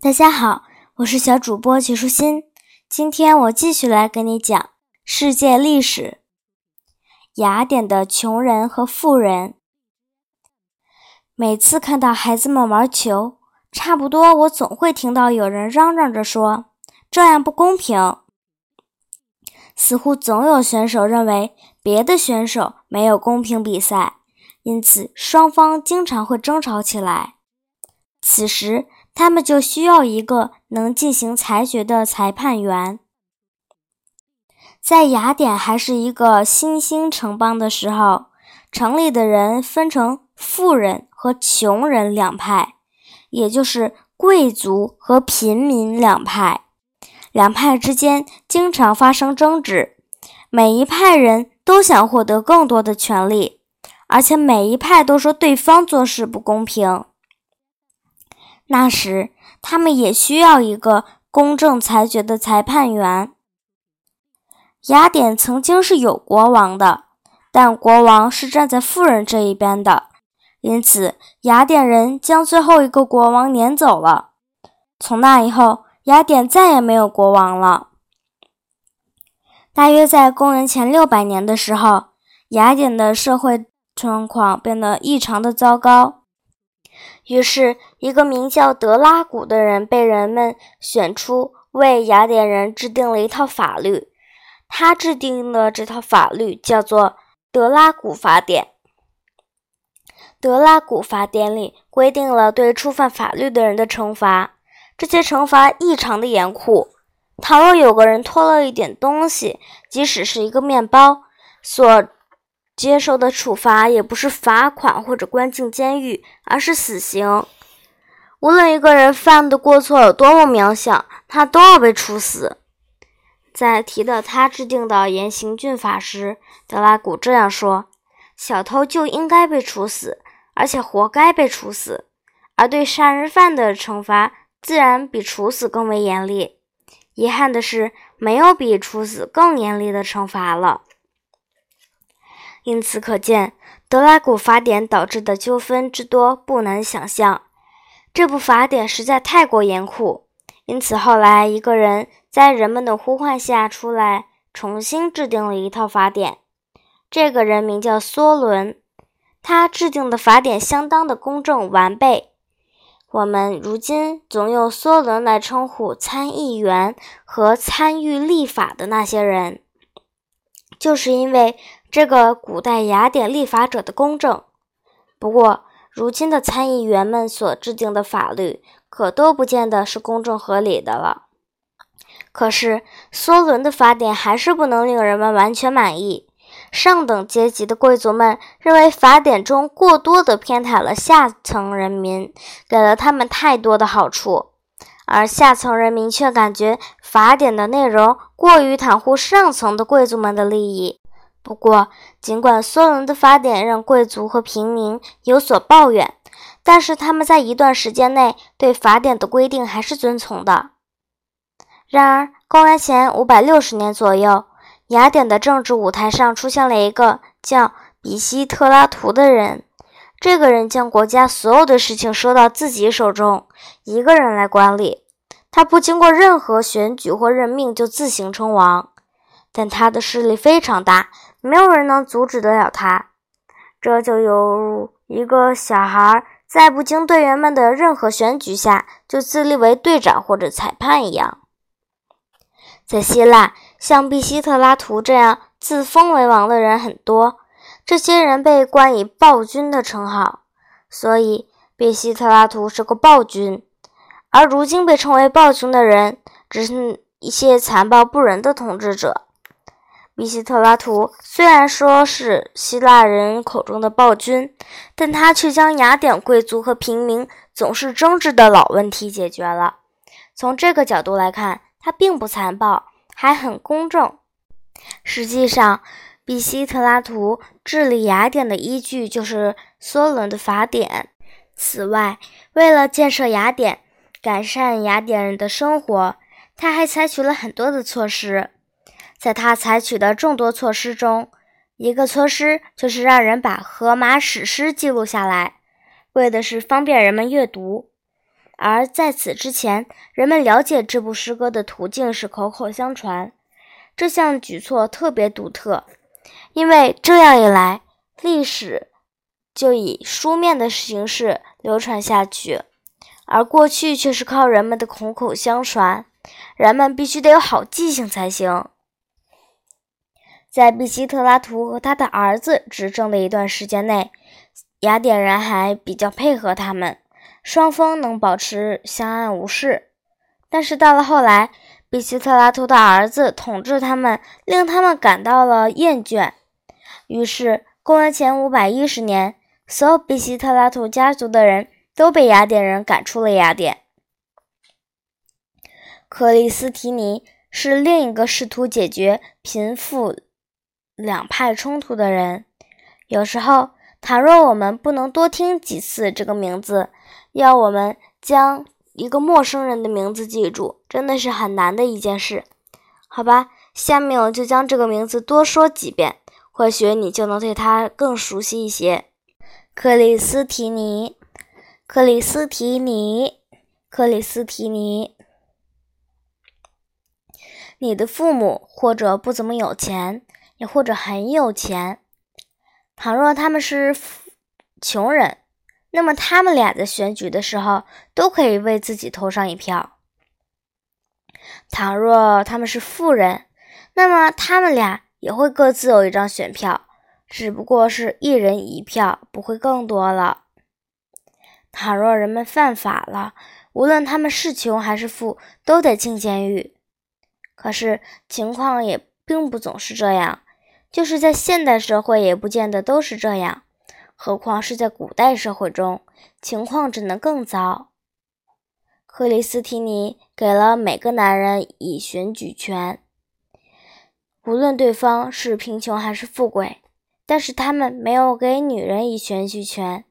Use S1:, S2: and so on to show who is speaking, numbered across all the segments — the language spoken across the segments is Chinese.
S1: 大家好，我是小主播齐舒心。今天我继续来给你讲世界历史。雅典的穷人和富人，每次看到孩子们玩球，差不多我总会听到有人嚷嚷着说：“这样不公平。”似乎总有选手认为别的选手没有公平比赛，因此双方经常会争吵起来。此时，他们就需要一个能进行裁决的裁判员。在雅典还是一个新兴城邦的时候，城里的人分成富人和穷人两派，也就是贵族和平民两派。两派之间经常发生争执，每一派人都想获得更多的权利，而且每一派都说对方做事不公平。那时，他们也需要一个公正裁决的裁判员。雅典曾经是有国王的，但国王是站在富人这一边的，因此雅典人将最后一个国王撵走了。从那以后，雅典再也没有国王了。大约在公元前六百年的时候，雅典的社会状况变得异常的糟糕。于是，一个名叫德拉古的人被人们选出，为雅典人制定了一套法律。他制定的这套法律叫做《德拉古法典》。德拉古法典里规定了对触犯法律的人的惩罚。这些惩罚异常的严酷。倘若有个人偷了一点东西，即使是一个面包，所接受的处罚也不是罚款或者关进监狱，而是死刑。无论一个人犯的过错有多么渺小，他都要被处死。在提到他制定的严刑峻法时，德拉古这样说：“小偷就应该被处死，而且活该被处死。而对杀人犯的惩罚。”自然比处死更为严厉。遗憾的是，没有比处死更严厉的惩罚了。因此可见，德拉古法典导致的纠纷之多，不难想象。这部法典实在太过严酷，因此后来一个人在人们的呼唤下出来，重新制定了一套法典。这个人名叫梭伦，他制定的法典相当的公正完备。我们如今总用梭伦来称呼参议员和参与立法的那些人，就是因为这个古代雅典立法者的公正。不过，如今的参议员们所制定的法律可都不见得是公正合理的了。可是，梭伦的法典还是不能令人们完全满意。上等阶级的贵族们认为法典中过多的偏袒了下层人民，给了他们太多的好处，而下层人民却感觉法典的内容过于袒护上层的贵族们的利益。不过，尽管梭伦的法典让贵族和平民有所抱怨，但是他们在一段时间内对法典的规定还是遵从的。然而，公元前五百六十年左右。雅典的政治舞台上出现了一个叫比希特拉图的人。这个人将国家所有的事情收到自己手中，一个人来管理。他不经过任何选举或任命就自行称王，但他的势力非常大，没有人能阻止得了他。这就犹如一个小孩在不经队员们的任何选举下就自立为队长或者裁判一样。在希腊。像毕希特拉图这样自封为王的人很多，这些人被冠以暴君的称号，所以毕希特拉图是个暴君。而如今被称为暴君的人，只是一些残暴不仁的统治者。毕希特拉图虽然说是希腊人口中的暴君，但他却将雅典贵族和平民总是争执的老问题解决了。从这个角度来看，他并不残暴。还很公正。实际上，比希特拉图治理雅典的依据就是梭伦的法典。此外，为了建设雅典，改善雅典人的生活，他还采取了很多的措施。在他采取的众多措施中，一个措施就是让人把荷马史诗记录下来，为的是方便人们阅读。而在此之前，人们了解这部诗歌的途径是口口相传。这项举措特别独特，因为这样一来，历史就以书面的形式流传下去，而过去却是靠人们的口口相传。人们必须得有好记性才行。在毕希特拉图和他的儿子执政的一段时间内，雅典人还比较配合他们，双方能保持相安无事。但是到了后来，比希特拉图的儿子统治他们，令他们感到了厌倦。于是，公元前五百一十年，所有比希特拉图家族的人都被雅典人赶出了雅典。克里斯提尼是另一个试图解决贫富两派冲突的人。有时候，倘若我们不能多听几次这个名字，要我们将。一个陌生人的名字记住，真的是很难的一件事，好吧？下面我就将这个名字多说几遍，或许你就能对他更熟悉一些。克里斯提尼，克里斯提尼，克里斯提尼。你的父母或者不怎么有钱，也或者很有钱。倘若他们是穷人。那么他们俩在选举的时候都可以为自己投上一票。倘若他们是富人，那么他们俩也会各自有一张选票，只不过是一人一票，不会更多了。倘若人们犯法了，无论他们是穷还是富，都得进监狱。可是情况也并不总是这样，就是在现代社会，也不见得都是这样。何况是在古代社会中，情况只能更糟。克里斯提尼给了每个男人以选举权，无论对方是贫穷还是富贵，但是他们没有给女人以选举权。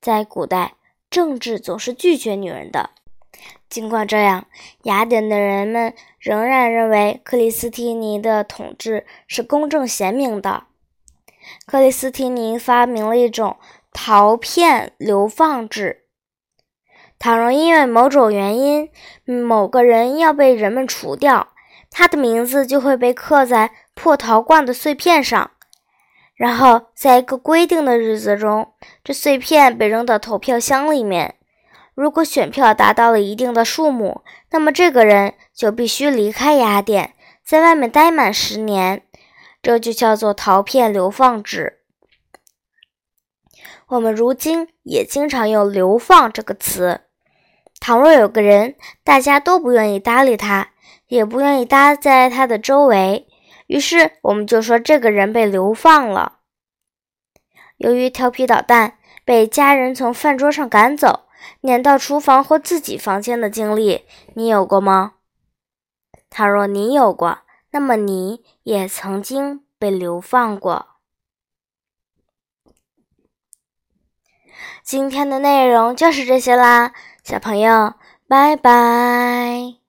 S1: 在古代，政治总是拒绝女人的。尽管这样，雅典的人们仍然认为克里斯提尼的统治是公正贤明的。克里斯提尼发明了一种陶片流放制。倘若因为某种原因，某个人要被人们除掉，他的名字就会被刻在破陶罐的碎片上，然后在一个规定的日子中，这碎片被扔到投票箱里面。如果选票达到了一定的数目，那么这个人就必须离开雅典，在外面待满十年。这就叫做陶片流放制。我们如今也经常用“流放”这个词。倘若有个人，大家都不愿意搭理他，也不愿意搭在他的周围，于是我们就说这个人被流放了。由于调皮捣蛋，被家人从饭桌上赶走，撵到厨房或自己房间的经历，你有过吗？倘若你有过，那么你也曾经被流放过。今天的内容就是这些啦，小朋友，拜拜。